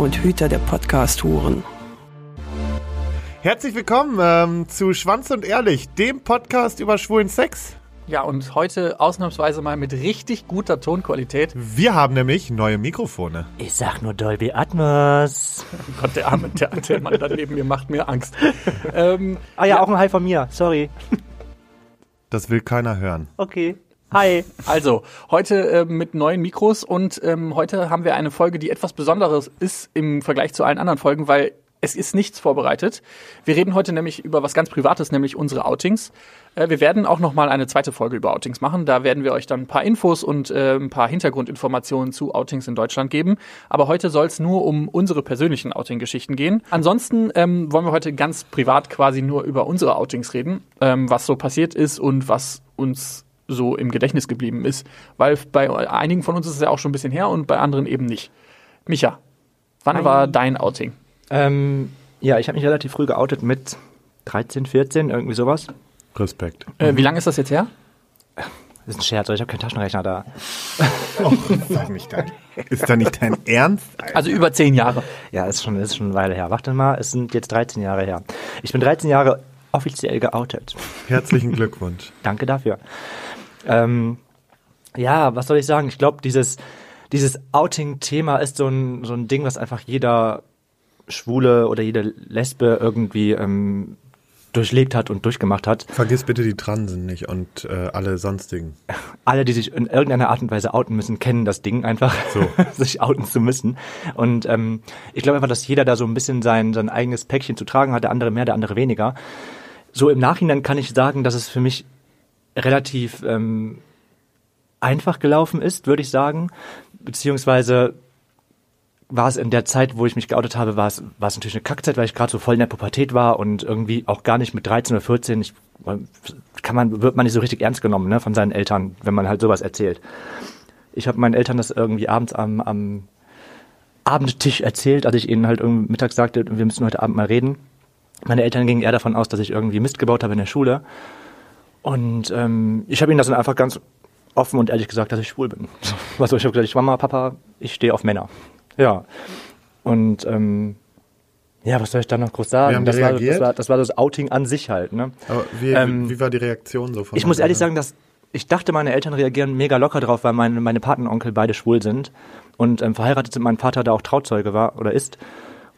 und Hüter der Podcast-Huren. Herzlich willkommen ähm, zu Schwanz und Ehrlich, dem Podcast über schwulen Sex. Ja, und heute ausnahmsweise mal mit richtig guter Tonqualität. Wir haben nämlich neue Mikrofone. Ich sag nur Dolby Atmos. Oh Gott, der arme der, der Mann da neben mir macht mir Angst. ähm, Ah ja, auch ein Hi von mir. Sorry. Das will keiner hören. Okay. Hi. Also, heute äh, mit neuen Mikros und ähm, heute haben wir eine Folge, die etwas Besonderes ist im Vergleich zu allen anderen Folgen, weil es ist nichts vorbereitet. Wir reden heute nämlich über was ganz Privates, nämlich unsere Outings. Äh, wir werden auch noch mal eine zweite Folge über Outings machen. Da werden wir euch dann ein paar Infos und äh, ein paar Hintergrundinformationen zu Outings in Deutschland geben. Aber heute soll es nur um unsere persönlichen Outing-Geschichten gehen. Ansonsten ähm, wollen wir heute ganz privat quasi nur über unsere Outings reden, ähm, was so passiert ist und was uns so im Gedächtnis geblieben ist. Weil bei einigen von uns ist es ja auch schon ein bisschen her und bei anderen eben nicht. Micha, wann Hi. war dein Outing? Ähm, ja, ich habe mich relativ früh geoutet mit 13, 14, irgendwie sowas. Respekt. Äh, wie lange ist das jetzt her? Das ist ein Scherz, ich habe keinen Taschenrechner da. Sag nicht dein. Ist da nicht dein Ernst? Also über zehn Jahre. Ja, ist schon, ist schon eine Weile her. Warte mal, es sind jetzt 13 Jahre her. Ich bin 13 Jahre offiziell geoutet. Herzlichen Glückwunsch. Danke dafür. Ähm, ja, was soll ich sagen? Ich glaube, dieses, dieses Outing-Thema ist so ein, so ein Ding, was einfach jeder Schwule oder jede Lesbe irgendwie ähm, durchlebt hat und durchgemacht hat. Vergiss bitte die Transen nicht und äh, alle sonstigen. Alle, die sich in irgendeiner Art und Weise outen müssen, kennen das Ding einfach, So. sich outen zu müssen. Und ähm, ich glaube einfach, dass jeder da so ein bisschen sein, sein eigenes Päckchen zu tragen hat, der andere mehr, der andere weniger. So im Nachhinein kann ich sagen, dass es für mich relativ ähm, einfach gelaufen ist, würde ich sagen. Beziehungsweise war es in der Zeit, wo ich mich geoutet habe, war es, war es natürlich eine Kackzeit, weil ich gerade so voll in der Pubertät war und irgendwie auch gar nicht mit 13 oder 14, ich, kann man, wird man nicht so richtig ernst genommen ne, von seinen Eltern, wenn man halt sowas erzählt. Ich habe meinen Eltern das irgendwie abends am, am Abendtisch erzählt, als ich ihnen halt irgendwie mittags sagte, wir müssen heute Abend mal reden. Meine Eltern gingen eher davon aus, dass ich irgendwie Mist gebaut habe in der Schule. Und ähm, ich habe ihnen das dann einfach ganz offen und ehrlich gesagt, dass ich schwul bin. Soll ich habe gesagt, ich Mama, Papa, ich stehe auf Männer. Ja. Und ähm, ja, was soll ich da noch groß sagen? Die das, war, das, war, das war das Outing an sich halt. Ne? Aber wie, Ähm, wie war die Reaktion so von Ich muss ehrlich sagen, dass ich dachte, meine Eltern reagieren mega locker drauf, weil meine, meine Patenonkel beide schwul sind und ähm, verheiratet sind. Mein Vater da auch Trauzeuge war oder ist.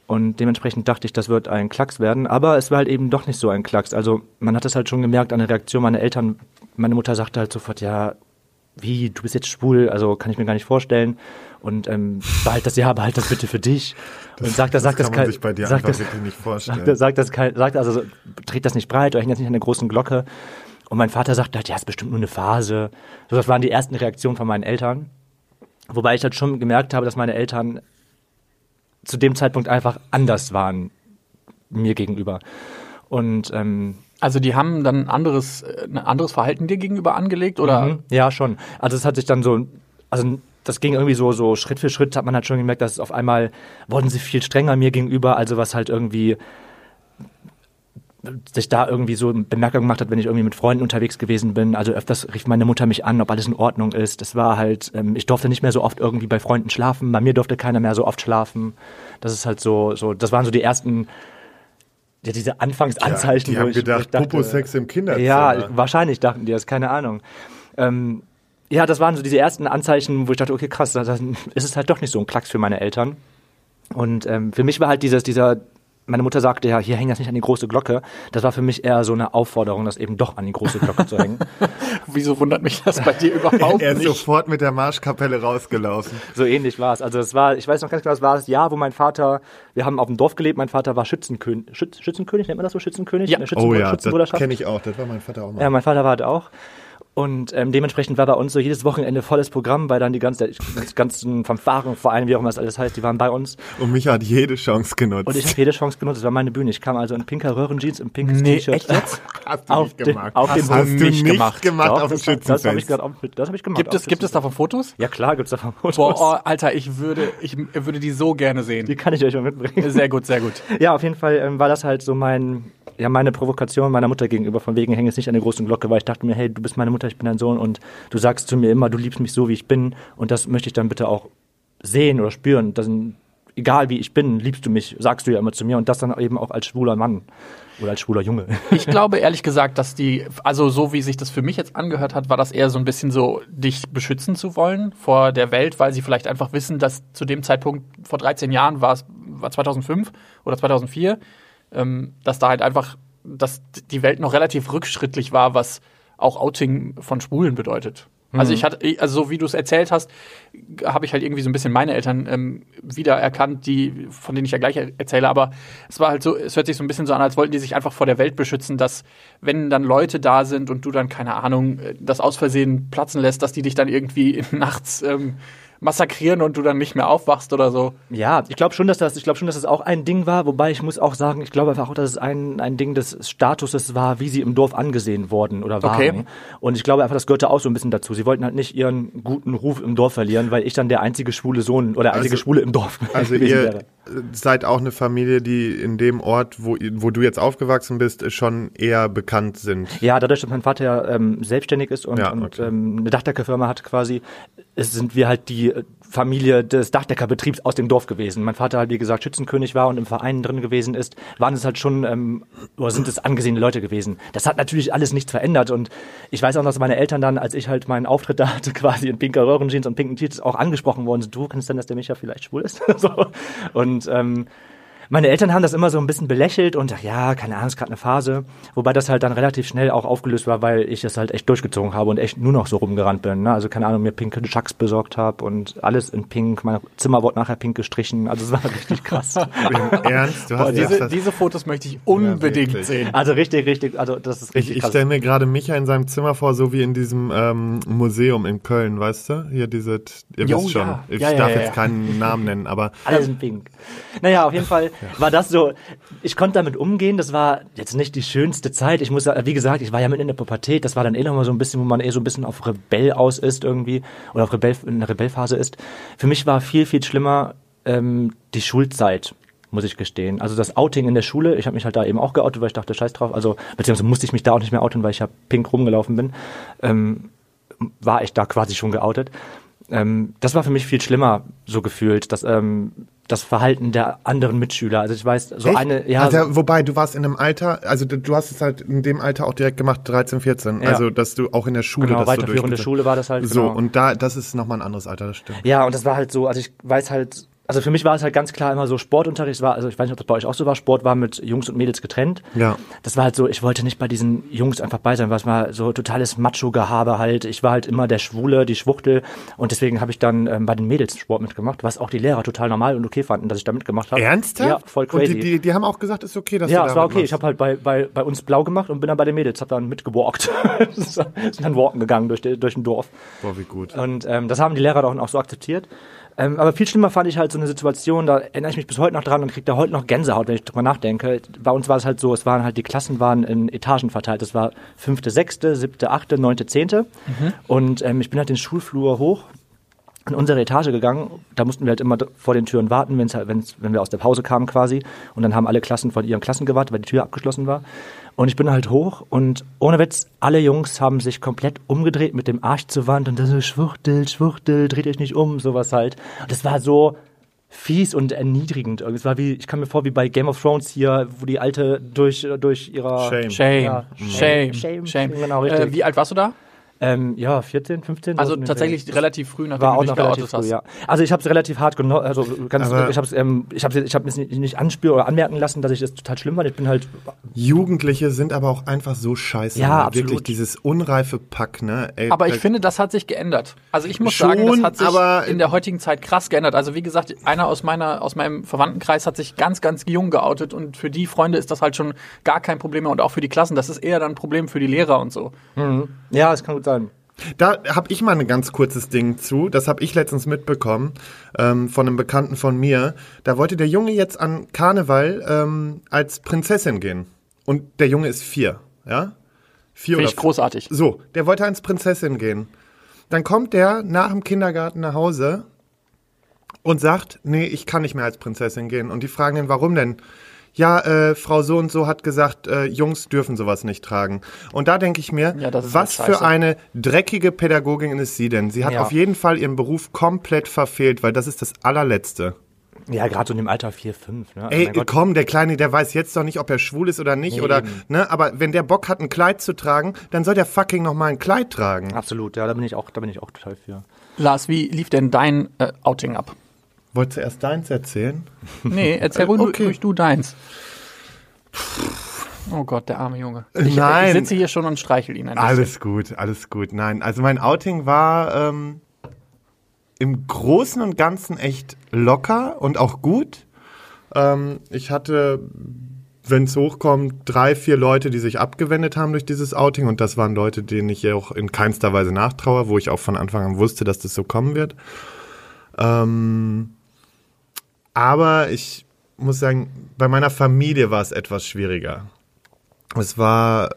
Und dementsprechend dachte ich, das wird ein Klacks werden. Aber es war halt eben doch nicht so ein Klacks. Also man hat es halt schon gemerkt an der Reaktion meiner Eltern. Meine Mutter sagte halt sofort, ja, wie, du bist jetzt schwul, also kann ich mir gar nicht vorstellen. Und ähm, behalt das, ja, behalt das bitte für dich. und sagt das, sagt das das, kann man sich bei dir sagt einfach das, wirklich nicht vorstellen. Sagt, sagt das kein, sagt also, so, dreht das nicht breit oder hängt das nicht an der großen Glocke. Und mein Vater sagt halt, ja, ist bestimmt nur eine Phase. So, das waren die ersten Reaktionen von meinen Eltern. Wobei ich halt schon gemerkt habe, dass meine Eltern zu dem Zeitpunkt einfach anders waren mir gegenüber. Und ähm, Also die haben dann ein anderes, äh, ein anderes Verhalten dir gegenüber angelegt oder? Mhm. Ja, schon. Also es hat sich dann so, also das ging irgendwie so, so Schritt für Schritt hat man halt schon gemerkt, dass auf einmal wurden sie viel strenger mir gegenüber, also was halt irgendwie sich da irgendwie so bemerkbar gemacht hat, wenn ich irgendwie mit Freunden unterwegs gewesen bin. Also öfters rief meine Mutter mich an, ob alles in Ordnung ist. Das war halt, ähm, ich durfte nicht mehr so oft irgendwie bei Freunden schlafen. Bei mir durfte keiner mehr so oft schlafen. Das ist halt so, so, das waren so die ersten, ja, diese Anfangsanzeichen. die wo haben ich, gedacht, ich dachte, Popo-Sex im Kinderzimmer. Ja, wahrscheinlich dachten die das, keine Ahnung. Ähm, ja, das waren so diese ersten Anzeichen, wo ich dachte, okay, krass, das, das ist es halt doch nicht so ein Klacks für meine Eltern. Und ähm, für mich war halt dieses, dieser, meine Mutter sagte ja, hier hängt das nicht an die große Glocke. Das war für mich eher so eine Aufforderung, das eben doch an die große Glocke zu hängen. Wieso wundert mich das bei dir überhaupt Er ist nicht? sofort mit der Marschkapelle rausgelaufen. So ähnlich war es. Also es war, ich weiß noch ganz genau, es war das Jahr, wo mein Vater, wir haben auf dem Dorf gelebt, mein Vater war Schützenkönig, Schütz, Schützenkönig, nennt man das so Schützenkönig? Ja. Der Oh ja, Schützenbruderschaft? das kenne ich auch. Das war mein Vater auch mal. Ja, mein Vater war halt auch. Und ähm, dementsprechend war bei uns so jedes Wochenende volles Programm, weil dann die ganze, die ganzen Fanfaren, Vereine, wie auch immer das alles heißt, die waren bei uns. Und Micha hat jede Chance genutzt. Und ich habe jede Chance genutzt, das war meine Bühne. Ich kam also in pinker Röhrenjeans, im pinkes Nee, T-Shirt. jetzt? hast du auf nicht den- gemacht. auf den hast du nicht gemacht. gemacht, Doch, auf dem das, war- das habe ich Schützenfest. auf, das hab ich gemacht. Gibt es, gibt es Schützenfest. davon Fotos? Ja klar, gibt's davon Fotos. Boah, oh, Alter, ich würde, ich würde die so gerne sehen. Die kann ich euch mal mitbringen. Sehr gut, sehr gut. Ja, auf jeden Fall ähm, war das halt so mein, ja, meine Provokation meiner Mutter gegenüber, von wegen hänge jetzt nicht an der großen Glocke, weil ich dachte mir, hey, du bist meine Mutter, ich bin dein Sohn und du sagst zu mir immer, du liebst mich so, wie ich bin und das möchte ich dann bitte auch sehen oder spüren. Das, egal wie ich bin, liebst du mich, sagst du ja immer zu mir und das dann eben auch als schwuler Mann oder als schwuler Junge. Ich glaube ehrlich gesagt, dass die, also so wie sich das für mich jetzt angehört hat, war das eher so ein bisschen so, dich beschützen zu wollen vor der Welt, weil sie vielleicht einfach wissen, dass zu dem Zeitpunkt vor 13 Jahren war es, war 2005 oder 2004, ähm, dass da halt einfach, dass die Welt noch relativ rückschrittlich war, was auch Outing von Schwulen bedeutet. Also ich hatte, also so wie du es erzählt hast, habe ich halt irgendwie so ein bisschen meine Eltern ähm, wiedererkannt, die, von denen ich ja gleich er- erzähle, aber es war halt so, es hört sich so ein bisschen so an, als wollten die sich einfach vor der Welt beschützen, dass wenn dann Leute da sind und du dann, keine Ahnung, äh, das aus Versehen platzen lässt, dass die dich dann irgendwie nachts ähm, massakrieren und du dann nicht mehr aufwachst oder so. Ja, ich glaube schon, dass das, ich glaube schon, dass das auch ein Ding war, wobei ich muss auch sagen, ich glaube einfach auch, dass es ein, ein Ding des Statuses war, wie sie im Dorf angesehen worden oder waren. Okay. Und ich glaube einfach, das gehörte auch so ein bisschen dazu. Sie wollten halt nicht ihren guten Ruf im Dorf verlieren, weil ich dann der einzige schwule Sohn oder einzige Also- Schwule im Dorf Also gewesen ihr wäre. Seid auch eine Familie, die in dem Ort, wo, wo du jetzt aufgewachsen bist, schon eher bekannt sind. Ja, dadurch, dass mein Vater ja ähm, selbstständig ist und, Ja, und okay. ähm, eine Dachdeckerfirma hat quasi, sind wir halt die Familie des Dachdeckerbetriebs aus dem Dorf gewesen. Mein Vater halt, wie gesagt, Schützenkönig war und im Verein drin gewesen ist, waren es halt schon, ähm, oder sind es angesehene Leute gewesen. Das hat natürlich alles nichts verändert und ich weiß auch, dass meine Eltern dann, als ich halt meinen Auftritt da hatte, quasi in pinker Röhrenjeans und pinken T-Shirts auch angesprochen worden sind. Du, kannst denn, dass der Micha vielleicht schwul ist? so. Und ähm, meine Eltern haben das immer so ein bisschen belächelt und ach ja, keine Ahnung, ist gerade eine Phase. Wobei das halt dann relativ schnell auch aufgelöst war, weil ich das halt echt durchgezogen habe und echt nur noch so rumgerannt bin. Ne? Also keine Ahnung, mir pinke Chucks besorgt habe und alles in pink. Mein Zimmer wurde nachher pink gestrichen. Also es war richtig krass. Im Ernst? Du hast Diese, jetzt das, diese Fotos möchte ich unbedingt wirklich. sehen. Also richtig, richtig, also das ist ich richtig ich krass. stelle mir gerade Micha in seinem Zimmer vor, so wie in diesem ähm, Museum in Köln, weißt du? Hier diese, ihr Jo, wisst schon. ja. Ich Ja, ja, darf ja, jetzt ja. keinen Namen nennen, aber Alle sind pink. Naja, auf jeden Fall war das so, ich konnte damit umgehen, das war jetzt nicht die schönste Zeit. Ich muss, ja- wie gesagt, ich war ja mitten in der Pubertät, das war dann eh nochmal so ein bisschen, wo man eh so ein bisschen auf Rebell aus ist irgendwie, oder auf Rebell, in der Rebellphase ist. Für mich war viel, viel schlimmer ähm, die Schulzeit muss ich gestehen. Also das Outing in der Schule, ich habe mich halt da eben auch geoutet, weil ich dachte, scheiß drauf, also beziehungsweise musste ich mich da auch nicht mehr outen, weil ich ja pink rumgelaufen bin, ähm, war ich da quasi schon geoutet. Ähm, das war für mich viel schlimmer, so gefühlt, dass ähm, das Verhalten der anderen Mitschüler. Also ich weiß, so Echt? eine, ja, also, wobei du warst in einem Alter, also du, du hast es halt in dem Alter auch direkt gemacht, 13, 14. Ja. Also dass du auch in der Schule genau, weiterführende Schule war das halt. So, genau. und da, das ist nochmal ein anderes Alter, das stimmt. Ja, und das war halt so, also ich weiß halt, also für mich war es halt ganz klar immer so Sportunterricht war, also ich weiß nicht, ob das bei euch auch so war, Sport war mit Jungs und Mädels getrennt. Ja. Das war halt so, ich wollte nicht bei diesen Jungs einfach bei sein, weil es war so totales Macho-Gehabe halt. Ich war halt immer der Schwule, die Schwuchtel und deswegen habe ich dann ähm, bei den Mädels Sport mitgemacht, was auch die Lehrer total normal und okay fanden, dass ich da mitgemacht habe. Ernsthaft? Ja, voll crazy. Und die, die, die haben auch gesagt, ist okay, dass ja, du es da war okay. mitmachst. Ich habe halt bei, bei, bei uns blau gemacht und bin dann bei den Mädels, hab dann mitgewalkt. Sind dann walken gegangen durch, durch ein Dorf. Boah, wie gut. Und ähm, das haben die Lehrer dann auch so akzeptiert. Ähm, aber viel schlimmer fand ich halt so eine Situation, da erinnere ich mich bis heute noch dran und kriege da heute noch Gänsehaut, wenn ich drüber nachdenke. Bei uns war es halt so, es waren halt, die Klassen waren in Etagen verteilt. Das war fünfte, sechste, siebte, achte, neunte, zehnte. Und ähm, ich bin halt den Schulflur hoch in unsere Etage gegangen. Da mussten wir halt immer vor den Türen warten, wenn's halt, wenn's, wenn wir aus der Pause kamen quasi. Und dann haben alle Klassen von ihren Klassen gewartet, weil die Tür abgeschlossen war. Und ich bin halt hoch und ohne Witz, alle Jungs haben sich komplett umgedreht mit dem Arsch zur Wand und dann so schwuchtel, schwuchtel, dreht euch nicht um, sowas halt. Und das war so fies und erniedrigend. Es war wie, ich kam mir vor wie bei Game of Thrones hier, wo die Alte durch, durch ihrer... Shame. Shame, Ja. shame, Shame, shame. genau, richtig. Äh, wie alt warst du da? Ähm, ja, 14, 15. Also tatsächlich Dreh. relativ früh, nachdem war du auch dich noch relativ früh, hast. ja. Also ich habe es relativ hart genossen, also ganz, Aber- ich habe es, ähm, ich habe, ich habe es nicht, nicht anspüren oder anmerken lassen, dass ich das total schlimm fand. Ich bin halt, Jugendliche sind aber auch einfach so scheiße. Ja, ne? absolut. Wirklich dieses unreife Pack, ne? Ey, Aber ich finde, das hat sich geändert. Also ich muss Schon, sagen, das hat sich aber- in der heutigen Zeit krass geändert. Also wie gesagt, einer aus meiner aus meinem Verwandtenkreis hat sich ganz ganz jung geoutet und für die Freunde ist das halt schon gar kein Problem mehr und auch für die Klassen. Das ist eher dann ein Problem für die Lehrer und so. ja, es kann gut sein. Dann. Da habe ich mal ein ganz kurzes Ding zu. Das habe ich letztens mitbekommen ähm, von einem Bekannten von mir. Da wollte der Junge jetzt an Karneval ähm, als Prinzessin gehen. Und der Junge ist vier, ja? Vier Finde ich großartig. So, der wollte als Prinzessin gehen. Dann kommt der nach dem Kindergarten nach Hause und sagt, nee, ich kann nicht mehr als Prinzessin gehen. Und die fragen ihn, warum denn? Ja, äh, Frau so und so hat gesagt, äh, Jungs dürfen sowas nicht tragen. Und da denke ich mir, Ja, was halt für eine dreckige Pädagogin ist sie denn? Sie hat Ja. auf jeden Fall ihren Beruf komplett verfehlt, weil das ist das allerletzte. Ja, gerade so in dem Alter 4, 5. Ne? Also Ey, Gott. komm, der Kleine, der weiß jetzt doch nicht, ob er schwul ist oder nicht, Nee, oder, eben. ne, aber wenn der Bock hat, ein Kleid zu tragen, dann soll der fucking noch mal ein Kleid tragen. Absolut, ja, da bin ich auch, da bin ich auch total für. Lars, wie lief denn dein äh, Outing ab? Wolltest du erst deins erzählen? Nee, erzähl ruhig Okay. ruhig du deins. Oh Gott, der arme Junge. Ich, Nein. ich sitze hier schon und streichel ihn ein bisschen. Alles gut, alles gut. Nein, also mein Outing war ähm, im Großen und Ganzen echt locker und auch gut. Ähm, ich hatte, wenn es hochkommt, drei, vier Leute, die sich abgewendet haben durch dieses Outing und das waren Leute, denen ich auch in keinster Weise nachtraue, wo ich auch von Anfang an wusste, dass das so kommen wird. Ähm, aber ich muss sagen, bei meiner Familie war es etwas schwieriger. Es war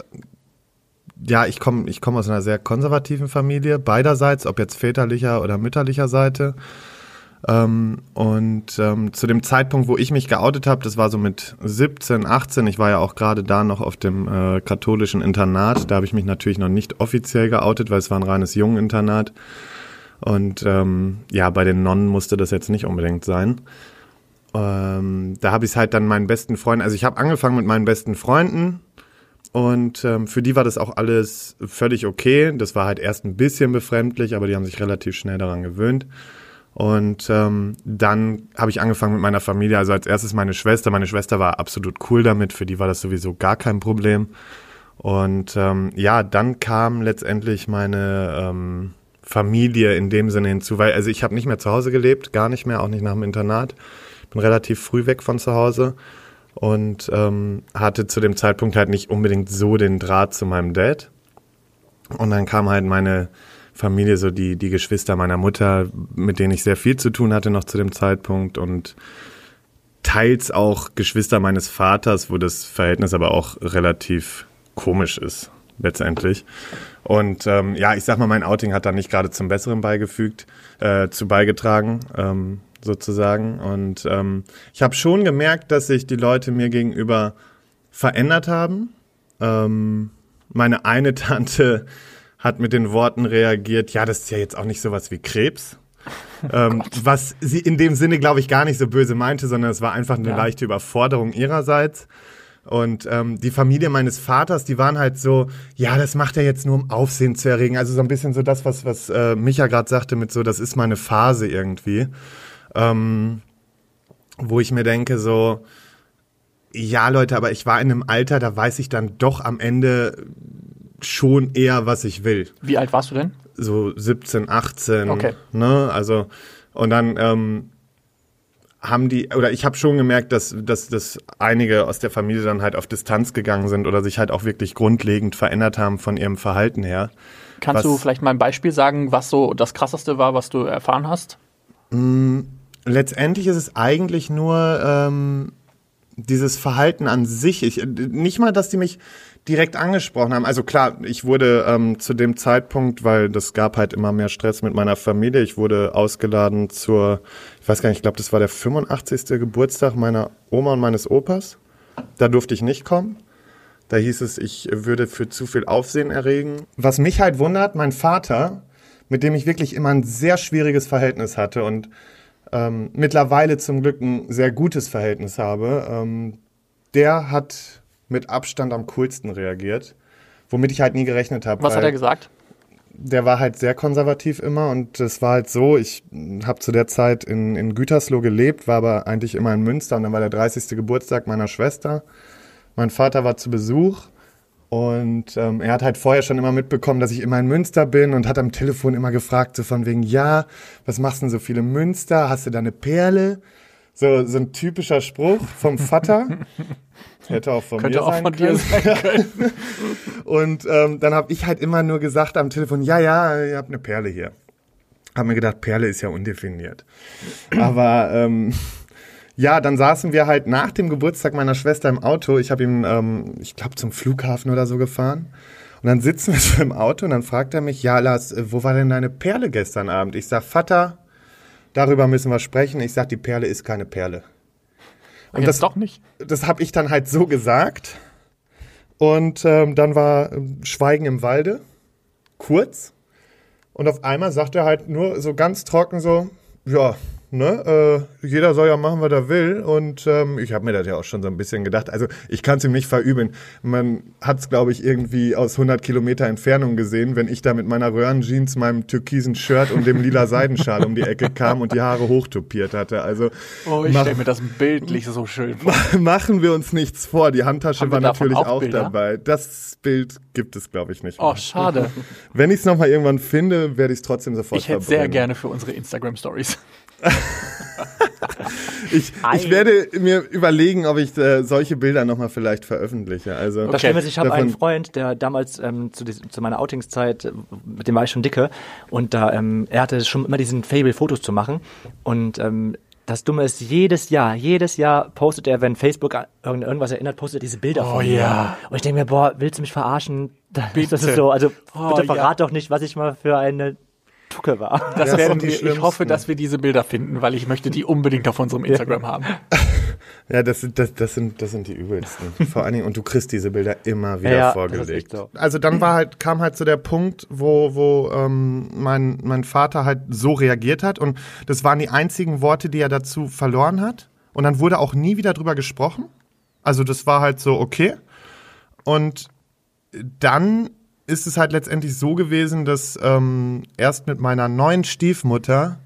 ja, ich komme ich komm aus einer sehr konservativen Familie, beiderseits, ob jetzt väterlicher oder mütterlicher Seite. Ähm, und ähm, zu dem Zeitpunkt, wo ich mich geoutet habe, das war so mit 17, 18, ich war ja auch gerade da noch auf dem äh, katholischen Internat, da habe ich mich natürlich noch nicht offiziell geoutet, weil es war ein reines Jungeninternat. Und ähm, ja, bei den Nonnen musste das jetzt nicht unbedingt sein. Ähm, da habe ich halt dann meinen besten Freunden, also ich habe angefangen mit meinen besten Freunden, und ähm, für die war das auch alles völlig okay. Das war halt erst ein bisschen befremdlich, aber die haben sich relativ schnell daran gewöhnt. Und ähm, dann habe ich angefangen mit meiner Familie. Also als erstes meine Schwester. Meine Schwester war absolut cool damit. Für die war das sowieso gar kein Problem. Und ähm, ja, dann kam letztendlich meine ähm, Familie in dem Sinne hinzu, weil also ich habe nicht mehr zu Hause gelebt, gar nicht mehr, auch nicht nach dem Internat. Bin relativ früh weg von zu Hause und ähm, hatte zu dem Zeitpunkt halt nicht unbedingt so den Draht zu meinem Dad. Und dann kam halt meine Familie, so die, die Geschwister meiner Mutter, mit denen ich sehr viel zu tun hatte noch zu dem Zeitpunkt und teils auch Geschwister meines Vaters, wo das Verhältnis aber auch relativ komisch ist, letztendlich. Und ähm, ja, ich sag mal, mein Outing hat da nicht gerade zum Besseren beigefügt, äh, zu beigetragen, ähm, sozusagen. Und ähm, ich habe schon gemerkt, dass sich die Leute mir gegenüber verändert haben. Ähm, meine eine Tante hat mit den Worten reagiert, ja, das ist ja jetzt auch nicht sowas wie Krebs. ähm, was sie in dem Sinne, glaube ich, gar nicht so böse meinte, sondern es war einfach eine Ja. leichte Überforderung ihrerseits. Und ähm, die Familie meines Vaters, die waren halt so, ja, das macht er jetzt nur, um Aufsehen zu erregen. Also so ein bisschen so das, was, was äh, Micha gerade sagte, mit so, das ist meine Phase irgendwie. Ähm, wo ich mir denke, so, ja, Leute, aber ich war in einem Alter, da weiß ich dann doch am Ende schon eher, was ich will Wie alt warst du denn? so 17, 18. Okay. Ne? Also, und dann ähm, haben die, oder ich habe schon gemerkt, dass, dass, dass einige aus der Familie dann halt auf Distanz gegangen sind oder sich halt auch wirklich grundlegend verändert haben von ihrem Verhalten her. Kannst Was- du vielleicht mal ein Beispiel sagen, was so das krasseste war, was du erfahren hast? Letztendlich ist es eigentlich nur ähm, dieses Verhalten an sich. Ich, nicht mal, dass die mich direkt angesprochen haben. Also klar, ich wurde ähm, zu dem Zeitpunkt, weil das gab halt immer mehr Stress mit meiner Familie, ich wurde ausgeladen zur, ich weiß gar nicht, ich glaube, das war der 85. Geburtstag meiner Oma und meines Opas. Da durfte ich nicht kommen. Da hieß es, ich würde für zu viel Aufsehen erregen. Was mich halt wundert, mein Vater, mit dem ich wirklich immer ein sehr schwieriges Verhältnis hatte und ähm, mittlerweile zum Glück ein sehr gutes Verhältnis habe, ähm, der hat mit Abstand am coolsten reagiert, womit ich halt nie gerechnet habe. Was hat er gesagt? Der war halt sehr konservativ immer und es war halt so, ich habe zu der Zeit in, in Gütersloh gelebt, war aber eigentlich immer in Münster und dann war der 30. Geburtstag meiner Schwester. Mein Vater war zu Besuch und ähm, er hat halt vorher schon immer mitbekommen, dass ich immer in Münster bin und hat am Telefon immer gefragt, so von wegen, ja, was machst du denn so viele Münster? Hast du da eine Perle? So, so ein typischer Spruch vom Vater. Hätte auch von Könnte mir auch sein von können. dir sein können. Und ähm, dann habe ich halt immer nur gesagt am Telefon, ja, ja, ihr habt eine Perle hier. Hab mir gedacht, Perle ist ja undefiniert. Aber ähm, ja, dann saßen wir halt nach dem Geburtstag meiner Schwester im Auto. Ich habe ihn, ähm, ich glaube, zum Flughafen oder so gefahren. Und dann sitzen wir so im Auto und dann fragt er mich, ja, Lars, äh, wo war denn deine Perle gestern Abend? Ich sag, Vater, darüber müssen wir sprechen. Ich sag, die Perle ist keine Perle. Und jetzt doch nicht. das habe ich dann halt so gesagt. Und ähm, dann war ähm, Schweigen im Walde, kurz. Und auf einmal sagt er halt nur so ganz trocken so, ja, ne, äh, jeder soll ja machen, was er will. Und ähm, ich habe mir das ja auch schon so ein bisschen gedacht. Also ich kann es ihm nicht verübeln. Man hat es, glaube ich, irgendwie aus 100 Kilometer Entfernung gesehen, wenn ich da mit meiner Röhrenjeans, meinem türkisen Shirt und dem lila Seidenschal um die Ecke kam und die Haare hochtopiert hatte. Also Oh, ich stelle mir das bildlich so schön vor. Machen wir uns nichts vor. Die Handtasche war natürlich auch auch, dabei. Das Bild gibt es, glaube ich, nicht. Oh, mehr. schade. Wenn ich es nochmal irgendwann finde, werde ich es trotzdem sofort Ich hätte sehr verbrennen. gerne für unsere Instagram-Stories. Ich, ich werde mir überlegen, ob ich äh, solche Bilder nochmal vielleicht veröffentliche. Also Das Okay. Schlimme ist, ich habe einen Freund, der damals ähm, zu, zu meiner Outingszeit, äh, mit dem war ich schon dicke, und da ähm, er hatte schon immer diesen Fable, Fotos zu machen. Und ähm, das Dumme ist, jedes Jahr, jedes Jahr postet er, wenn Facebook an irgend- irgendwas erinnert, postet er diese Bilder Oh von mir. ja. Und ich denke mir, boah, willst du mich verarschen? Das, Bitte. das ist so, also Oh bitte ja. verrat doch nicht, was ich mal für eine Tucke war. Das Ja, werden wir, ich hoffe, dass wir diese Bilder finden, weil ich möchte die unbedingt auf unserem Instagram haben. Ja, das sind, das, das, sind, das sind die übelsten. Vor allen Dingen, und du kriegst diese Bilder immer wieder Ja, das vorgelegt. so. Also dann war halt, kam halt so der Punkt, wo, wo ähm, mein, mein Vater halt so reagiert hat. Und das waren die einzigen Worte, die er dazu verloren hat. Und dann wurde auch nie wieder drüber gesprochen. Also das war halt so, okay. Und dann ist es halt letztendlich so gewesen, dass ähm, erst mit meiner neuen Stiefmutter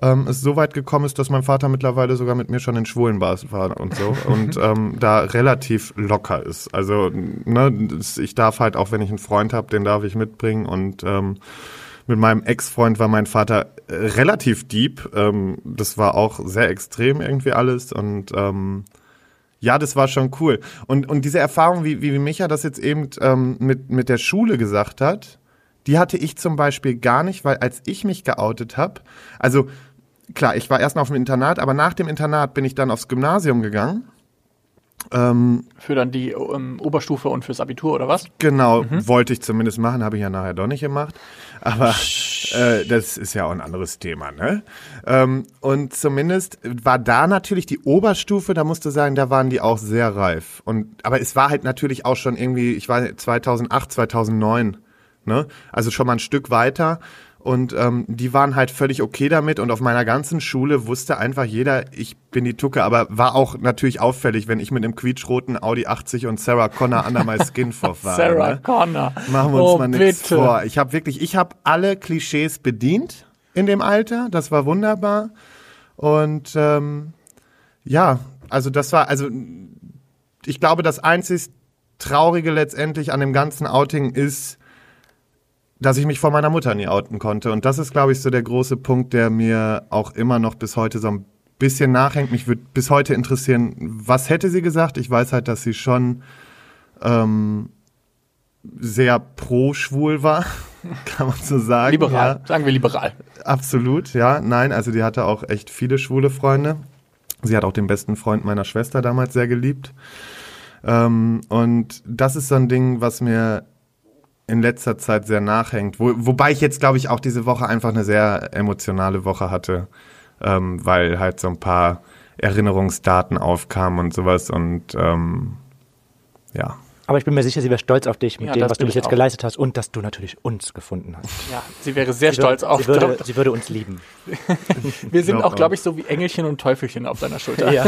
ähm, es so weit gekommen ist, dass mein Vater mittlerweile sogar mit mir schon in Schwulenbars war und so und ähm, da relativ locker ist. Also ne, ich darf halt auch, wenn ich einen Freund habe, den darf ich mitbringen und ähm, mit meinem Ex-Freund war mein Vater äh, relativ deep. Ähm, das war auch sehr extrem irgendwie alles und ähm, ja, das war schon cool. Und, und diese Erfahrung, wie, wie Micha das jetzt eben ähm, mit, mit der Schule gesagt hat, die hatte ich zum Beispiel gar nicht, weil als ich mich geoutet habe, also klar, ich war erst noch auf dem Internat, aber nach dem Internat bin ich dann aufs Gymnasium gegangen. Ähm, Für dann die ähm, Oberstufe und fürs Abitur oder was? genau, wollte ich zumindest machen, habe ich ja nachher doch nicht gemacht. Aber äh, das ist ja auch ein anderes Thema, ne? Ähm, und zumindest war da natürlich die Oberstufe, da musste sagen, da waren die auch sehr reif. Und aber es war halt natürlich auch schon irgendwie, ich war 2008, 2009, ne? Also schon mal ein Stück weiter. Und ähm, die waren halt völlig okay damit. Und auf meiner ganzen Schule wusste einfach jeder, ich bin die Tucke. Aber war auch natürlich auffällig, wenn ich mit einem quietschroten Audi 80 und Sarah Connor under my skin vor war. Sarah ne? Connor. Machen wir uns oh, mal nichts bitte. vor. Ich habe wirklich, ich habe alle Klischees bedient in dem Alter. Das war wunderbar. Und ähm, ja, also das war, also ich glaube, das einzig Traurige letztendlich an dem ganzen Outing ist, dass ich mich vor meiner Mutter nie outen konnte. Und das ist, glaube ich, so der große Punkt, der mir auch immer noch bis heute so ein bisschen nachhängt. Mich würde bis heute interessieren, was hätte sie gesagt? Ich weiß halt, dass sie schon ähm, sehr pro-schwul war, kann man so sagen. Liberal, Ja. sagen wir liberal. Absolut, ja. Nein, also die hatte auch echt viele schwule Freunde. Sie hat auch den besten Freund meiner Schwester damals sehr geliebt. Ähm, und das ist so ein Ding, was mir in letzter Zeit sehr nachhängt. Wo, wobei ich jetzt, glaube ich, auch diese Woche einfach eine sehr emotionale Woche hatte, ähm, weil halt so ein paar Erinnerungsdaten aufkamen und sowas und ähm, ja. Aber ich bin mir sicher, sie wäre stolz auf dich mit Ja, dem, was du bis jetzt auch. geleistet hast und dass du natürlich uns gefunden hast. Ja, sie wäre sehr Sie stolz würde, auf würde, sie würde uns lieben. Wir sind glaub auch, glaube ich, so wie Engelchen und Teufelchen auf deiner Schulter. Ja.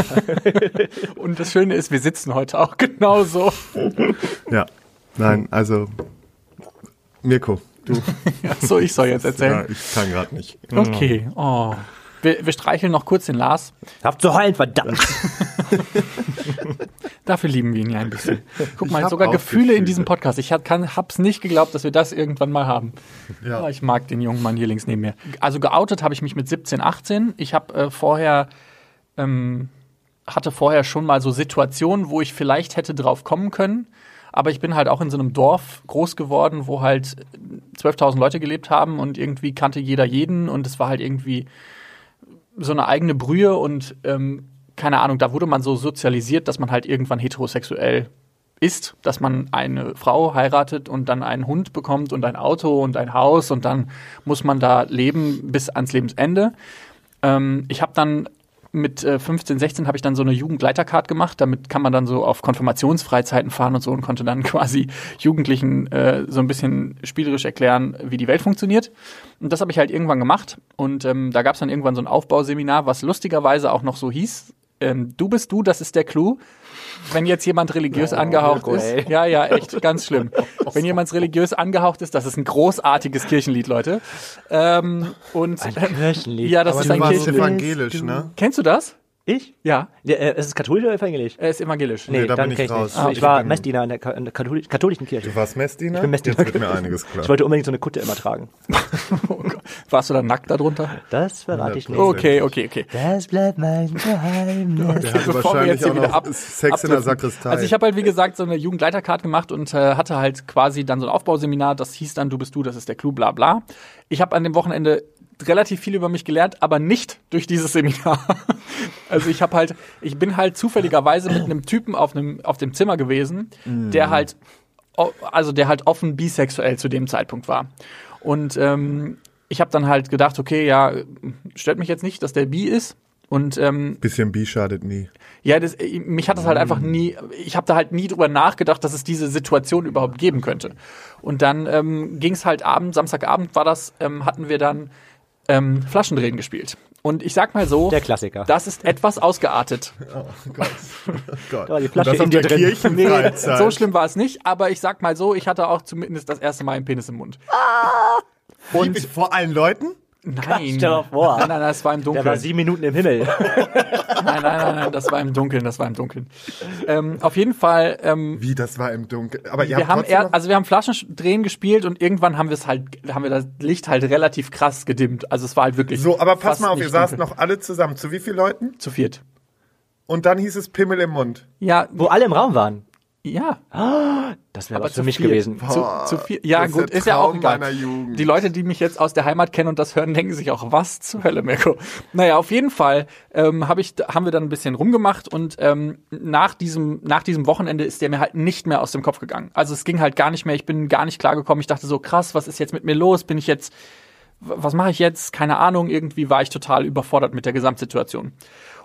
Und das Schöne ist, wir sitzen heute auch genauso. Ja. Nein, also Mirko, du. So, ich soll jetzt Ja, erzählen. ich kann gerade nicht. Okay. Oh. Wir, wir streicheln noch kurz den Lars. Habt zu heulen, verdammt. Dafür lieben wir ihn ja ein bisschen. Guck Ich mal, sogar auch Gefühle in Gefühle. diesem Podcast. Ich hab, kann, hab's nicht geglaubt, dass wir das irgendwann mal haben. Ja. Ah, Ich mag den jungen Mann hier links neben mir. Also geoutet habe ich mich mit 17, 18. Ich habe äh, vorher ähm, hatte vorher schon mal so Situationen, wo ich vielleicht hätte drauf kommen können. Aber ich bin halt auch in so einem Dorf groß geworden, wo halt 12.000 Leute gelebt haben und irgendwie kannte jeder jeden und es war halt irgendwie so eine eigene Brühe und ähm, keine Ahnung, da wurde man so sozialisiert, dass man halt irgendwann heterosexuell ist, dass man eine Frau heiratet und dann einen Hund bekommt und ein Auto und ein Haus und dann muss man da leben bis ans Lebensende. Ähm, ich habe dann mit äh, 15, 16 habe ich dann so eine Jugendleitercard gemacht. Damit kann man dann so auf Konfirmationsfreizeiten fahren und so und konnte dann quasi Jugendlichen äh, so ein bisschen spielerisch erklären, wie die Welt funktioniert. Und das habe ich halt irgendwann gemacht. Und ähm, da gab es dann irgendwann so ein Aufbauseminar, was lustigerweise auch noch so hieß. Ähm, du bist du, das ist der Clou wenn jetzt jemand religiös Oh, angehaucht Mirko, ist, ey. ja, ja, echt ganz schlimm. Wenn jemand religiös angehaucht ist, das ist ein großartiges Kirchenlied, Leute. Ähm, und Ein Kirchenlied. Ja, das Aber ist ein Kirchenlied. evangelisch, ne? Kennst du das? Ich? Ja, Ja, äh, ist es katholisch oder evangelisch? er ist evangelisch. Nee, da dann bin ich ich raus. nicht. Ah, ich ich war Messdiener in der, Ka in der katholisch katholischen Kirche. Du warst Messdiener? Ich bin Messdiener. Jetzt wird mir einiges klar. Ich wollte unbedingt so eine Kutte immer tragen. Oh. Warst du da nackt darunter? Das verrate ich nicht. Okay, okay, okay. Das bleibt mein Geheimnis. Der hatte wahrscheinlich jetzt hier auch wieder noch ab- Sex in der. Sakristei. Also ich habe halt, wie gesagt, so eine Jugendleitercard gemacht und äh, hatte halt quasi dann so ein Aufbauseminar, das hieß dann, du bist du, das ist der Clou, bla bla. Ich habe an dem Wochenende relativ viel über mich gelernt, aber nicht durch dieses Seminar. Also ich habe halt, ich bin halt zufälligerweise mit einem Typen auf einem auf dem Zimmer gewesen, der halt, also der halt offen bisexuell zu dem Zeitpunkt war. Und ähm, ich habe dann halt gedacht, okay, ja, stört mich jetzt nicht, dass der bi ist. Und ähm, Bisschen Bi schadet nie. ja, das, äh, mich hat das halt einfach nie, ich habe da halt nie drüber nachgedacht, dass es diese Situation überhaupt geben könnte. Und dann ähm, ging es halt abend, Samstagabend war das, ähm, hatten wir dann ähm, Flaschendrehen gespielt. Und ich sag mal so, Der Klassiker. das ist etwas ausgeartet. Oh Gott. Oh Gott. Da war die Und Flasche das in dir der drin. Kirchenfreizeit. so schlimm war es nicht, aber ich sag mal so, ich hatte auch zumindest das erste Mal einen Penis im Mund. Und vor allen Leuten? Nein. stell dir vor. Nein, nein, nein, das war im Der war Dunkeln. sieben Minuten im Himmel. Nein, nein, nein, nein, das war im Dunkeln, das war im Dunkeln. Ähm, auf jeden Fall ähm, Wie, das war im Dunkeln. Aber ihr wir habt haben eher, noch- also wir haben Flaschendrehen gespielt und irgendwann haben wir es halt, haben wir das Licht halt relativ krass gedimmt. Also es war halt wirklich. So, aber pass mal auf, ihr saßt noch alle zusammen. Zu wie vielen Leuten? zu viert. Und dann hieß es Pimmel im Mund. Ja, Wo alle im Raum waren. Ja. Das wäre Aber was zu für mich viert. gewesen. Zu, zu viel. Ja, das ist gut, ist ja auch egal. meiner Jugend. Die Leute, die mich jetzt aus der Heimat kennen und das hören, denken sich auch, was zur Hölle, Mirko. Naja, auf jeden Fall ähm, hab ich, haben wir dann ein bisschen rumgemacht und ähm, nach, diesem, nach diesem Wochenende ist der mir halt nicht mehr aus dem Kopf gegangen. Also es ging halt gar nicht mehr, ich bin gar nicht klargekommen. Ich dachte so, krass, was ist jetzt mit mir los? Bin ich jetzt, was mache ich jetzt? Keine Ahnung, irgendwie war ich total überfordert mit der Gesamtsituation.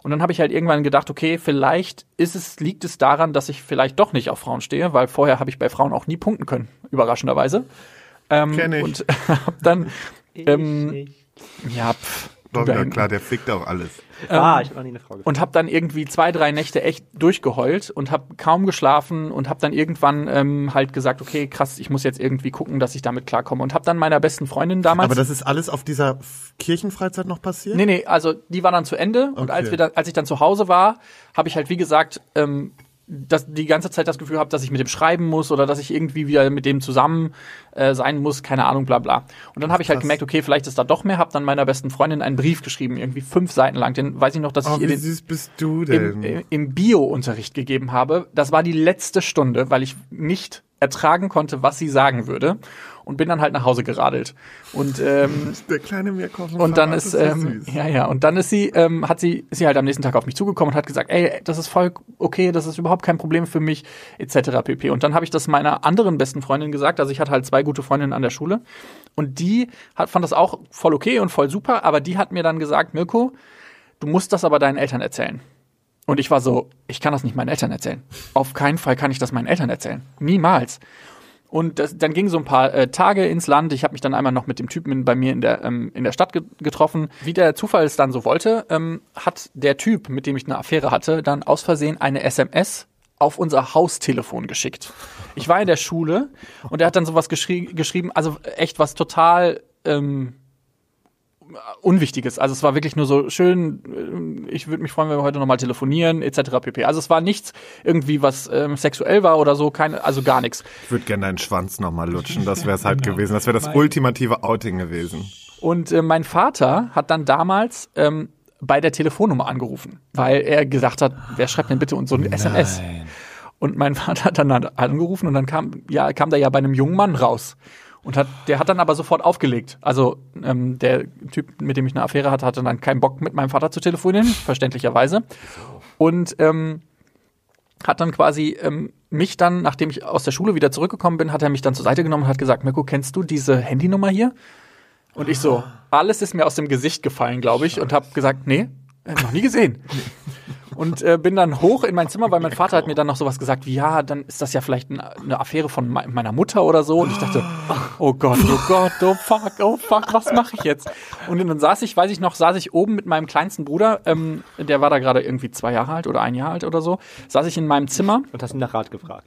Und dann habe ich halt irgendwann gedacht, okay, vielleicht ist es, liegt es daran, dass ich vielleicht doch nicht auf Frauen stehe, weil vorher habe ich bei Frauen auch nie punkten können, überraschenderweise. Ähm, Kenn ich. Und hab dann, ähm, ja, pff, Doch, ja, klar, der fickt auch alles. ah, ich habe noch nie eine Frau gefunden. und habe dann irgendwie zwei, drei Nächte echt durchgeheult und habe kaum geschlafen und habe dann irgendwann ähm, halt gesagt, okay, krass, ich muss jetzt irgendwie gucken, dass ich damit klarkomme und habe dann meiner besten Freundin damals Aber das ist alles auf dieser Kirchenfreizeit noch passiert? Nee, nee, also die war dann zu Ende und Okay. als, wir dann, als ich dann zu Hause war, habe ich halt, wie gesagt, ähm, dass die ganze Zeit das Gefühl habe, dass ich mit dem schreiben muss oder dass ich irgendwie wieder mit dem zusammen äh, sein muss, keine Ahnung, bla bla. Und dann habe ich halt gemerkt, okay, vielleicht ist da doch mehr, habe dann meiner besten Freundin einen Brief geschrieben, irgendwie fünf Seiten lang. Den weiß ich noch, dass Oh, ich ihr wie den süß bist du denn? im- im Bio-Unterricht gegeben habe. Das war die letzte Stunde, weil ich nicht ertragen konnte, was sie sagen würde. Und bin dann halt nach Hause geradelt. Und ähm, der kleine Mirko. und dann ist, ähm, ja, ja, und dann ist sie, ähm, hat sie, ist sie halt am nächsten Tag auf mich zugekommen und hat gesagt, ey, das ist voll okay, das ist überhaupt kein Problem für mich, etc. pp. Und dann habe ich das meiner anderen besten Freundin gesagt, also ich hatte halt zwei gute Freundinnen an der Schule und die hat, fand das auch voll okay und voll super, aber die hat mir dann gesagt, Mirko, du musst das aber deinen Eltern erzählen. Und ich war so, ich kann das nicht meinen Eltern erzählen. Auf keinen Fall kann ich das meinen Eltern erzählen. Niemals. Und das, dann gingen so ein paar äh, Tage ins Land. Ich habe mich dann einmal noch mit dem Typen bei mir in der, ähm, in der Stadt ge getroffen. Wie der Zufall es dann so wollte, ähm, hat der Typ, mit dem ich eine Affäre hatte, dann aus Versehen eine SMS auf unser Haustelefon geschickt. Ich war in der Schule und er hat dann sowas geschrie geschrieben, also echt was total ähm, Unwichtiges. Also es war wirklich nur so schön, äh, ich würde mich freuen, wenn wir heute nochmal telefonieren, etc. pp. Also es war nichts irgendwie, was ähm, sexuell war oder so, keine, also gar nichts. Ich würde gerne deinen Schwanz nochmal lutschen. Das wäre es halt gewesen. Das wäre das ultimative Outing gewesen. Und äh, mein Vater hat dann damals ähm, bei der Telefonnummer angerufen, weil er gesagt hat, wer schreibt denn bitte uns so ein SMS? Und mein Vater hat dann angerufen und dann kam, ja, kam der ja bei einem jungen Mann raus. Und hat, der hat dann aber sofort aufgelegt. Also ähm, der Typ, mit dem ich eine Affäre hatte, hatte dann keinen Bock, mit meinem Vater zu telefonieren, verständlicherweise. Und ähm, hat dann quasi ähm, mich dann, nachdem ich aus der Schule wieder zurückgekommen bin, hat er mich dann zur Seite genommen und hat gesagt, Mirko, kennst du diese Handynummer hier? Und ich so, alles ist mir aus dem Gesicht gefallen, glaube ich, und habe gesagt, nee, noch nie gesehen. Und äh, bin dann hoch in mein Zimmer, weil mein Vater hat mir dann noch sowas gesagt wie, ja, dann ist das ja vielleicht ein- eine Affäre von me meiner Mutter oder so. Und ich dachte, oh Gott, oh Gott, oh fuck, oh fuck, was mache ich jetzt? Und dann saß ich, weiß ich noch, saß ich oben mit meinem kleinsten Bruder, ähm, der war da gerade irgendwie zwei Jahre alt oder ein Jahr alt oder so, saß ich in meinem Zimmer Und hast ihn nach Rat gefragt.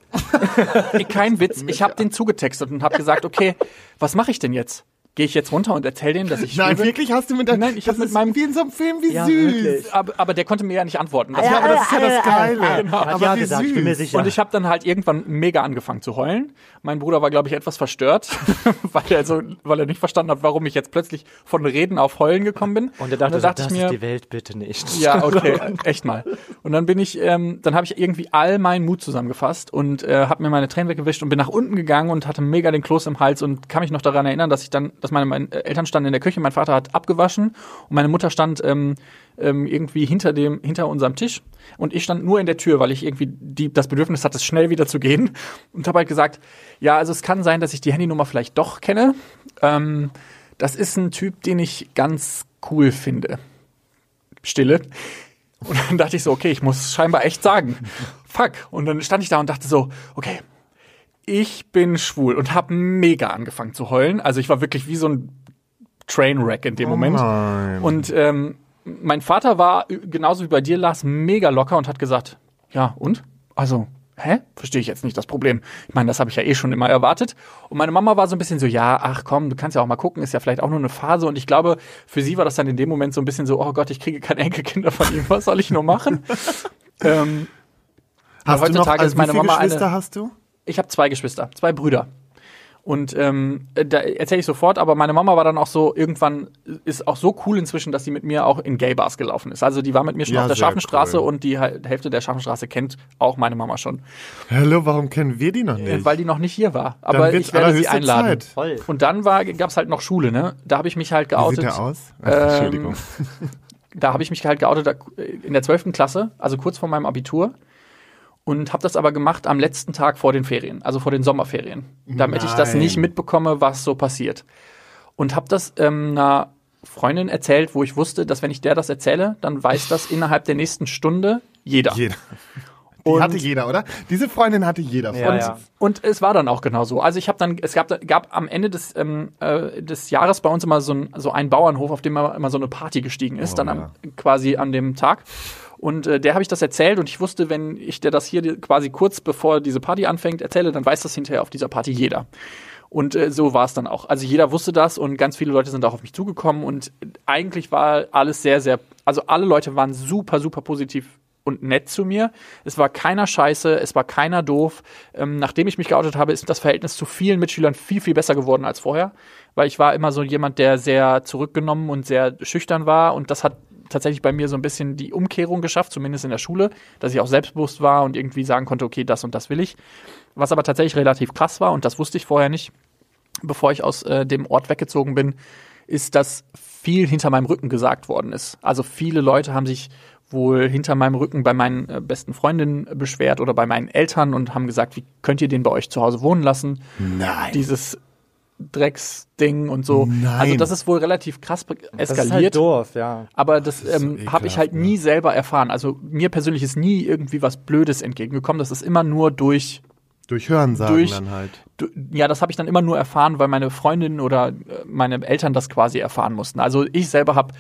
Kein Witz. Ich habe den zugetextet und habe gesagt, okay, was mache ich denn jetzt? Gehe ich jetzt runter und erzähle dem, dass ich Nein, wirklich hast du mit deinem. Nein, ich hab das mit meinem- Wie in so einem Film, wie Ja, süß. Aber, aber der konnte mir ja nicht antworten. Das Ja, aber das ist ja das Geile. Hat Aber ja wie gesagt, ich bin mir süß. sicher. und ich habe dann halt irgendwann mega angefangen zu heulen. Mein Bruder war, glaube ich, etwas verstört, weil er so, weil er nicht verstanden hat, warum ich jetzt plötzlich von Reden auf Heulen gekommen bin. und er dachte, dann so, dachte das ich mir, ist die Welt bitte nicht. Ja, okay, echt mal. Und dann bin ich, ähm, dann habe ich irgendwie all meinen Mut zusammengefasst und äh, habe mir meine Tränen weggewischt und bin nach unten gegangen und hatte mega den Kloß im Hals und kann mich noch daran erinnern, dass ich dann, dass meine, meine Eltern standen in der Küche, mein Vater hat abgewaschen und meine Mutter stand ähm, ähm, irgendwie hinter dem, hinter unserem Tisch und ich stand nur in der Tür, weil ich irgendwie die, das Bedürfnis hatte, schnell wieder zu gehen und habe halt gesagt, ja, also es kann sein, dass ich die Handynummer vielleicht doch kenne. Ähm, das ist ein Typ, den ich ganz cool finde. Stille. Und dann dachte ich so, okay, ich muss scheinbar echt sagen. Fuck. Und dann stand ich da und dachte so, okay, ich bin schwul und habe mega angefangen zu heulen. Also ich war wirklich wie so ein Trainwreck in dem Moment. nein. Und ähm, mein Vater war genauso wie bei dir, Lars, mega locker und hat gesagt, ja, und? Also, hä? Verstehe ich jetzt nicht das Problem. Ich meine, das habe ich ja eh schon immer erwartet. Und meine Mama war so ein bisschen so, ja, ach komm, du kannst ja auch mal gucken, ist ja vielleicht auch nur eine Phase. Und ich glaube, für sie war das dann in dem Moment so ein bisschen so, oh Gott, ich kriege keine Enkelkinder von ihm, was soll ich nur machen? ähm, Hast du noch, also meine wie viele Mama eine- Geschwister hast du? Ich habe zwei Geschwister, zwei Brüder. Und ähm, äh, da erzähle ich sofort, aber meine Mama war dann auch so, irgendwann ist auch so cool inzwischen, dass sie mit mir auch in Gay-Bars gelaufen ist. Also die war mit mir schon Ja, auf der Scharfenstraße cool. und die Hälfte der Scharfenstraße kennt auch meine Mama schon. Hallo, warum kennen wir die noch Äh, nicht? Weil die noch nicht hier war. Aber ich werde sie einladen. Zeit. Und dann war, gab's halt noch Schule, ne? Da habe ich mich halt Wie geoutet. sieht der aus? Ach, Ähm, Entschuldigung. da habe ich mich halt geoutet da- in der 12. Klasse, also kurz vor meinem Abitur. Und habe das aber gemacht am letzten Tag vor den Ferien, also vor den Sommerferien, damit ich das Nein. nicht mitbekomme, was so passiert. Und habe das ähm, einer Freundin erzählt, wo ich wusste, dass wenn ich der das erzähle, dann weiß das innerhalb der nächsten Stunde jeder. Jeder. Die Und- hatte jeder, oder? Diese Freundin hatte jeder. Ja, von ja. Und es war dann auch genau so. Also ich habe dann, es gab, gab am Ende des, ähm, äh, des Jahres bei uns immer so ein, so einen Bauernhof, auf dem immer, immer so eine Party gestiegen ist, Oh, dann ja. am, quasi an dem Tag. Und äh, der habe ich das erzählt und ich wusste, wenn ich dir das hier quasi kurz bevor diese Party anfängt erzähle, dann weiß das hinterher auf dieser Party jeder. Und äh, so war es dann auch. Also jeder wusste das und ganz viele Leute sind auch auf mich zugekommen und eigentlich war alles sehr, sehr, also alle Leute waren super, super positiv und nett zu mir. Es war keiner scheiße, es war keiner doof. Ähm, nachdem ich mich geoutet habe, ist das Verhältnis zu vielen Mitschülern viel, viel besser geworden als vorher, weil ich war immer so jemand, der sehr zurückgenommen und sehr schüchtern war und das hat tatsächlich bei mir so ein bisschen die Umkehrung geschafft, zumindest in der Schule, dass ich auch selbstbewusst war und irgendwie sagen konnte, okay, das und das will ich. Was aber tatsächlich relativ krass war und das wusste ich vorher nicht, bevor ich aus äh, dem Ort weggezogen bin, ist, dass viel hinter meinem Rücken gesagt worden ist. Also viele Leute haben sich wohl hinter meinem Rücken bei meinen äh, besten Freundinnen beschwert oder bei meinen Eltern und haben gesagt, wie könnt ihr den bei euch zu Hause wohnen lassen? Nein. Dieses Drecksding und so. Nein. Also das ist wohl relativ krass be- Das ist eskaliert. halt doof, ja. Aber das, so ähm, habe ich halt nie selber erfahren. Also mir persönlich ist nie irgendwie was Blödes entgegengekommen. Das ist immer nur durch, Durch Hörensagen durch- dann halt. du- ja, das habe ich dann immer nur erfahren, weil meine Freundin oder äh, meine Eltern das quasi erfahren mussten. Also ich selber habe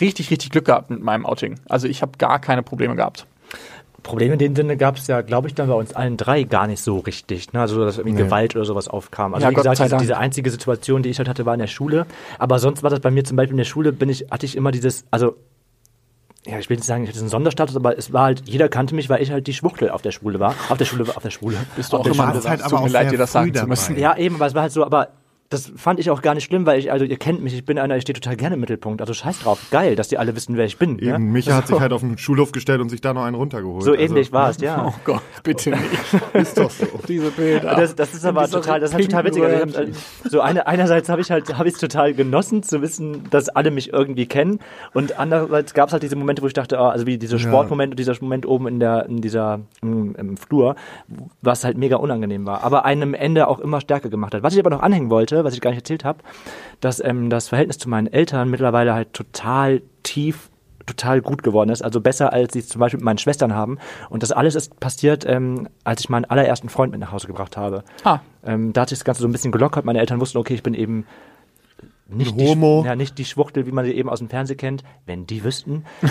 richtig, richtig Glück gehabt mit meinem Outing. Also ich habe gar keine Probleme gehabt. Probleme in dem Sinne gab es ja, glaube ich, dann bei uns allen drei gar nicht so richtig. Ne? Also, dass irgendwie Nee. Gewalt oder sowas aufkam. Also, Ja, wie Gott gesagt, sei diese, Dank. diese einzige Situation, die ich halt hatte, war in der Schule. Aber sonst war das bei mir zum Beispiel in der Schule, bin ich, hatte ich immer dieses, also, ja, ich will nicht sagen, ich hatte einen Sonderstatus, aber es war halt, jeder kannte mich, weil ich halt die Schwuchtel auf der Schule war. Auf der Schule, auf der Schule. Bist du auch immer, Schule halt aber tut mir auch leid, dir das sagen zu müssen. Ja, eben, aber es war halt so, aber das fand ich auch gar nicht schlimm, weil ich, also ihr kennt mich, ich bin einer, ich stehe total gerne im Mittelpunkt. Also scheiß drauf, geil, dass die alle wissen, wer ich bin. Eben, ja? Micha hat sich halt auf den Schulhof gestellt und sich da noch einen runtergeholt. So Also, ähnlich war es, ja. Oh Gott, bitte nicht. Ist doch so. Diese Bilder. Das, das ist aber total, das ist total witzig. Also ich hab, so eine, einerseits habe ich halt, habe ich es total genossen zu wissen, dass alle mich irgendwie kennen, und andererseits gab es halt diese Momente, wo ich dachte, ah, also wie dieser Sportmoment und dieser Moment oben in der, in dieser, im, im Flur, was halt mega unangenehm war, aber einem Ende auch immer stärker gemacht hat. Was ich aber noch anhängen wollte, was ich gar nicht erzählt habe, dass ähm, das Verhältnis zu meinen Eltern mittlerweile halt total tief total gut geworden ist, also besser als sie es zum Beispiel mit meinen Schwestern haben. Und das alles ist passiert, ähm, als ich meinen allerersten Freund mit nach Hause gebracht habe. Ah. Ähm, da hat sich das Ganze so ein bisschen gelockert. Meine Eltern wussten, okay, ich bin eben nicht die, Homo. Ja, nicht die Schwuchtel, wie man sie eben aus dem Fernsehen kennt, wenn die wüssten.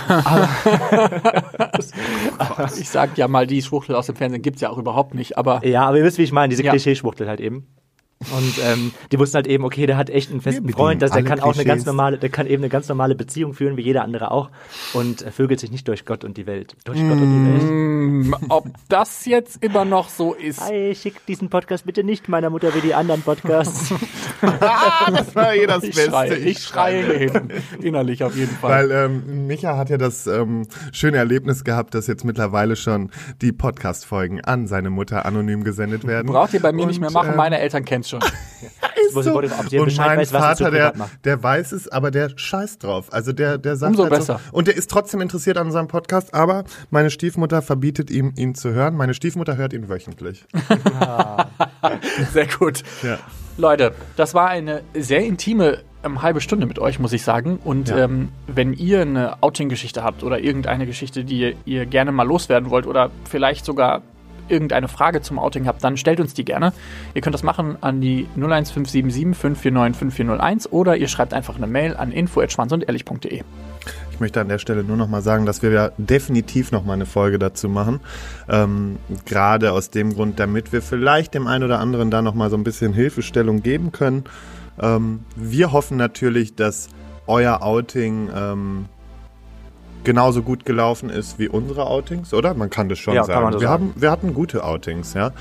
ich sag ja mal, die Schwuchtel aus dem Fernsehen gibt's ja auch überhaupt nicht, aber Ja, aber ihr wisst, wie ich meine, diese Ja. Klischeeschwuchtel halt eben. Und ähm, die wussten halt eben, okay, der hat echt einen festen Freund, dass der kann auch eine ganz normale, der kann eben eine ganz normale Beziehung führen, wie jeder andere auch. Und äh, vögelt sich nicht durch Gott und die Welt. Durch Gott und die Welt. mm, ob das jetzt immer noch so ist. Hey, schick diesen Podcast bitte nicht meiner Mutter wie die anderen Podcasts. Ah, das war eh das Ich Beste. schreie, ich schreie hier hinten. Innerlich auf jeden Fall. Weil ähm, Micha hat ja das ähm, schöne Erlebnis gehabt, dass jetzt mittlerweile schon die Podcast-Folgen an seine Mutter anonym gesendet werden. Braucht ihr bei mir nicht Und, mehr machen, ähm, meine Eltern kennen's schon. Wo sie wollte, ob sie und mein weiß, Vater, der, der weiß es, aber der scheißt drauf. Also der, der sagt Umso halt besser. So, und der ist trotzdem interessiert an unserem Podcast, aber meine Stiefmutter verbietet ihm, ihn zu hören. Meine Stiefmutter hört ihn wöchentlich. Sehr gut. Ja. Leute, das war eine sehr intime ähm, halbe Stunde mit euch, muss ich sagen. Und Ja. ähm, wenn ihr eine Outing-Geschichte habt oder irgendeine Geschichte, die ihr gerne mal loswerden wollt oder vielleicht sogar irgendeine Frage zum Outing habt, dann stellt uns die gerne. Ihr könnt das machen an die 01577 549 5401 oder ihr schreibt einfach eine Mail an info@schwanzundehrlich.de. Ich möchte an der Stelle nur noch mal sagen, dass wir ja definitiv noch mal eine Folge dazu machen. Ähm, Gerade aus dem Grund, damit wir vielleicht dem einen oder anderen da noch mal so ein bisschen Hilfestellung geben können. Ähm, wir hoffen natürlich, dass euer Outing ähm, genauso gut gelaufen ist wie unsere Outings, oder? Man kann das schon Ja, kann sagen. man so wir, sagen. Haben, wir hatten gute Outings, ja.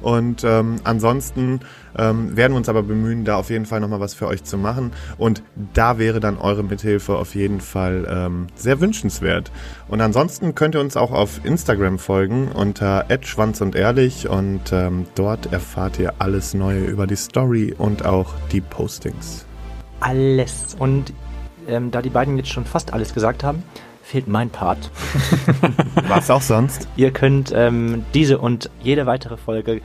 Und ähm, ansonsten ähm, werden wir uns aber bemühen, da auf jeden Fall nochmal was für euch zu machen. Und da wäre dann eure Mithilfe auf jeden Fall ähm, sehr wünschenswert. Und ansonsten könnt ihr uns auch auf Instagram folgen unter Schwanz und Ehrlich und ähm, dort erfahrt ihr alles Neue über die Story und auch die Postings. Alles. Und ähm, da die beiden jetzt schon fast alles gesagt haben, fehlt mein Part. Was auch sonst? Ihr könnt ähm, diese und jede weitere Folge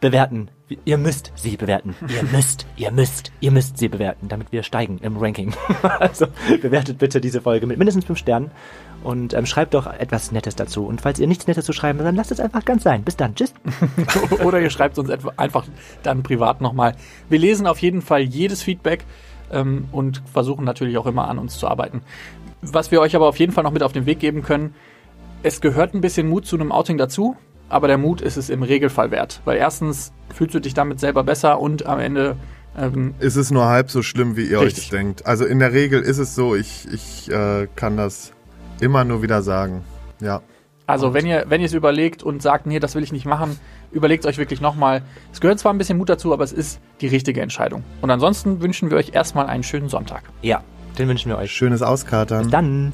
bewerten. Ihr müsst sie bewerten. Ihr müsst, ihr müsst, ihr müsst sie bewerten, damit wir steigen im Ranking. also bewertet bitte diese Folge mit mindestens fünf Sternen und ähm, schreibt doch etwas Nettes dazu. Und falls ihr nichts Nettes zu schreiben, habt, dann lasst es einfach ganz sein. Bis dann. Tschüss. Oder ihr schreibt uns einfach dann privat nochmal. Wir lesen auf jeden Fall jedes Feedback ähm, und versuchen natürlich auch immer an uns zu arbeiten. Was wir euch aber auf jeden Fall noch mit auf den Weg geben können, es gehört ein bisschen Mut zu einem Outing dazu, aber der Mut ist es im Regelfall wert. Weil erstens fühlst du dich damit selber besser und am Ende ähm, ist es nur halb so schlimm, wie ihr Richtig. euch denkt. Also in der Regel ist es so, ich, ich äh, kann das immer nur wieder sagen. Ja. Also wenn ihr, wenn ihr es überlegt und sagt, nee, das will ich nicht machen, überlegt es euch wirklich nochmal. Es gehört zwar ein bisschen Mut dazu, aber es ist die richtige Entscheidung. Und ansonsten wünschen wir euch erstmal einen schönen Sonntag. Ja, den wünschen wir euch. Schönes Auskatern. Bis dann.